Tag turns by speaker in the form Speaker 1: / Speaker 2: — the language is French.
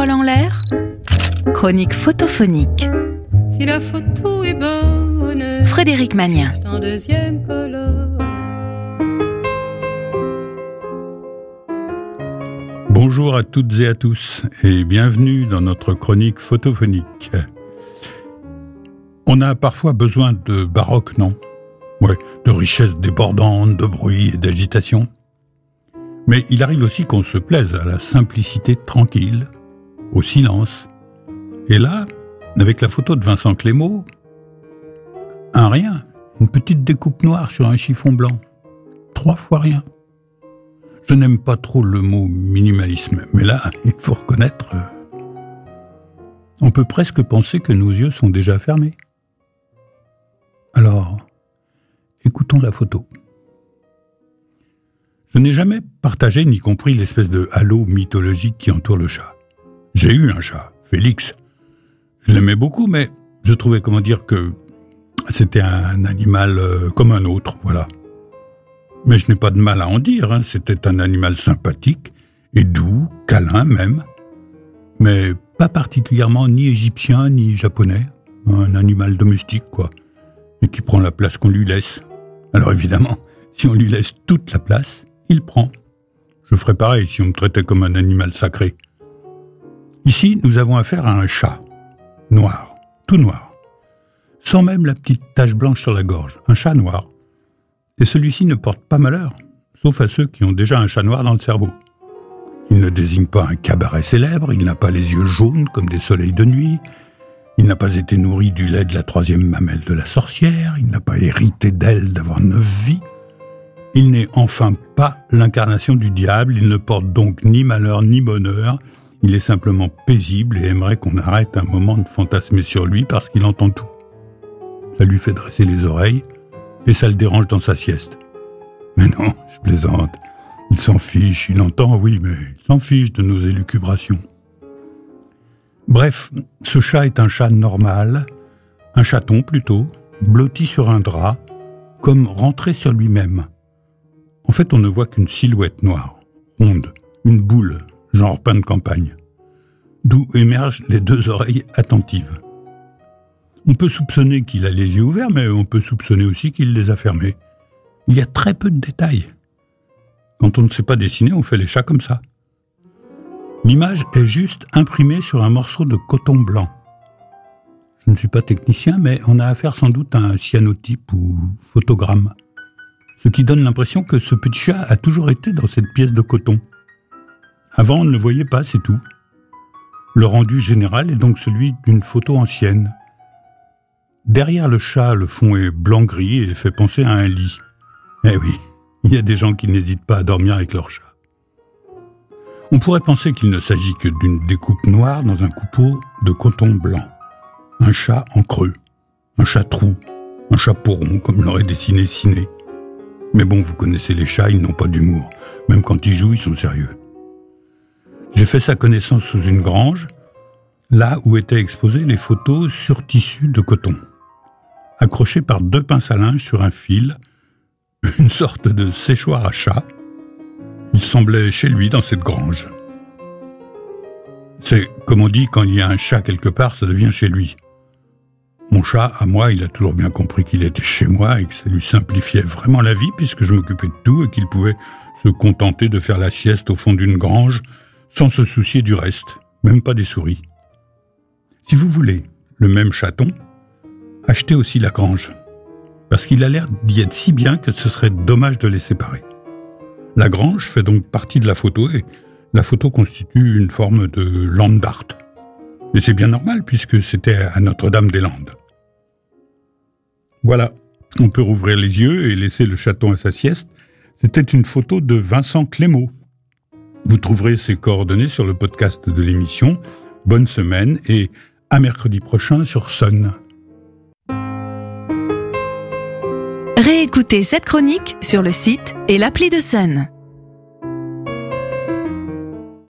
Speaker 1: Parole en l'air, chronique photophonique.
Speaker 2: Si la photo est bonne,
Speaker 1: Frédéric Magnien.
Speaker 2: c'est en deuxième colonne.
Speaker 3: Bonjour à toutes et à tous et bienvenue dans notre chronique photophonique. On a parfois besoin de baroque, non? Ouais, de richesse débordante, de bruit et d'agitation. Mais il arrive aussi qu'on se plaise à la simplicité tranquille, au silence. Et là, avec la photo de Vincent Clément, un rien, une petite découpe noire sur un chiffon blanc. Trois fois rien. Je n'aime pas trop le mot minimalisme, mais là, il faut reconnaître, euh, on peut presque penser que nos yeux sont déjà fermés. Alors, écoutons la photo. Je n'ai jamais partagé ni compris l'espèce de halo mythologique qui entoure le chat. J'ai eu un chat, Félix. Je l'aimais beaucoup, mais je trouvais comment dire que c'était un animal euh, comme un autre, voilà. Mais je n'ai pas de mal à en dire, hein, c'était un animal sympathique et doux, câlin même, mais pas particulièrement ni égyptien ni japonais, un animal domestique quoi, et qui prend la place qu'on lui laisse. Alors évidemment, si on lui laisse toute la place, il prend. Je ferais pareil si on me traitait comme un animal sacré. Ici, nous avons affaire à un chat, noir, tout noir, sans même la petite tache blanche sur la gorge, un chat noir. Et celui-ci ne porte pas malheur, sauf à ceux qui ont déjà un chat noir dans le cerveau. Il ne désigne pas un cabaret célèbre, il n'a pas les yeux jaunes comme des soleils de nuit, il n'a pas été nourri du lait de la troisième mamelle de la sorcière, il n'a pas hérité d'elle d'avoir neuf vies. Il n'est enfin pas l'incarnation du diable, il ne porte donc ni malheur ni bonheur, il est simplement paisible et aimerait qu'on arrête un moment de fantasmer sur lui parce qu'il entend tout. Ça lui fait dresser les oreilles et ça le dérange dans sa sieste. Mais non, je plaisante. Il s'en fiche, il entend, oui, mais il s'en fiche de nos élucubrations. Bref, ce chat est un chat normal, un chaton plutôt, blotti sur un drap, comme rentré sur lui-même. En fait, on ne voit qu'une silhouette noire, ronde, une boule, genre pain de campagne, d'où émergent les deux oreilles attentives. On peut soupçonner qu'il a les yeux ouverts, mais on peut soupçonner aussi qu'il les a fermés. Il y a très peu de détails. Quand on ne sait pas dessiner, on fait les chats comme ça. L'image est juste imprimée sur un morceau de coton blanc. Je ne suis pas technicien, mais on a affaire sans doute à un cyanotype ou photogramme. Ce qui donne l'impression que ce petit chat a toujours été dans cette pièce de coton. Avant, on ne le voyait pas, c'est tout. Le rendu général est donc celui d'une photo ancienne. Derrière le chat, le fond est blanc-gris et fait penser à un lit. Eh oui, il y a des gens qui n'hésitent pas à dormir avec leur chat. On pourrait penser qu'il ne s'agit que d'une découpe noire dans un coupeau de coton blanc. Un chat en creux, un chat trou, un chapeau rond comme l'aurait dessiné Ciné. Mais bon, vous connaissez les chats, ils n'ont pas d'humour. Même quand ils jouent, ils sont sérieux. J'ai fait sa connaissance sous une grange, là où étaient exposées les photos sur tissu de coton, accrochées par deux pinces à linge sur un fil, une sorte de séchoir à chat. Il semblait chez lui dans cette grange. C'est comme on dit, quand il y a un chat quelque part, ça devient chez lui. Mon chat, à moi, il a toujours bien compris qu'il était chez moi et que ça lui simplifiait vraiment la vie puisque je m'occupais de tout et qu'il pouvait se contenter de faire la sieste au fond d'une grange sans se soucier du reste, même pas des souris. Si vous voulez le même chaton, achetez aussi la grange, parce qu'il a l'air d'y être si bien que ce serait dommage de les séparer. La grange fait donc partie de la photo et la photo constitue une forme de land art. Et c'est bien normal puisque c'était à Notre-Dame-des-Landes. Voilà, on peut rouvrir les yeux et laisser le chaton à sa sieste. C'était une photo de Vincent Clément. Vous trouverez ses coordonnées sur le podcast de l'émission. Bonne semaine et à mercredi prochain sur Sun.
Speaker 1: Réécoutez cette chronique sur le site et l'appli de Sun.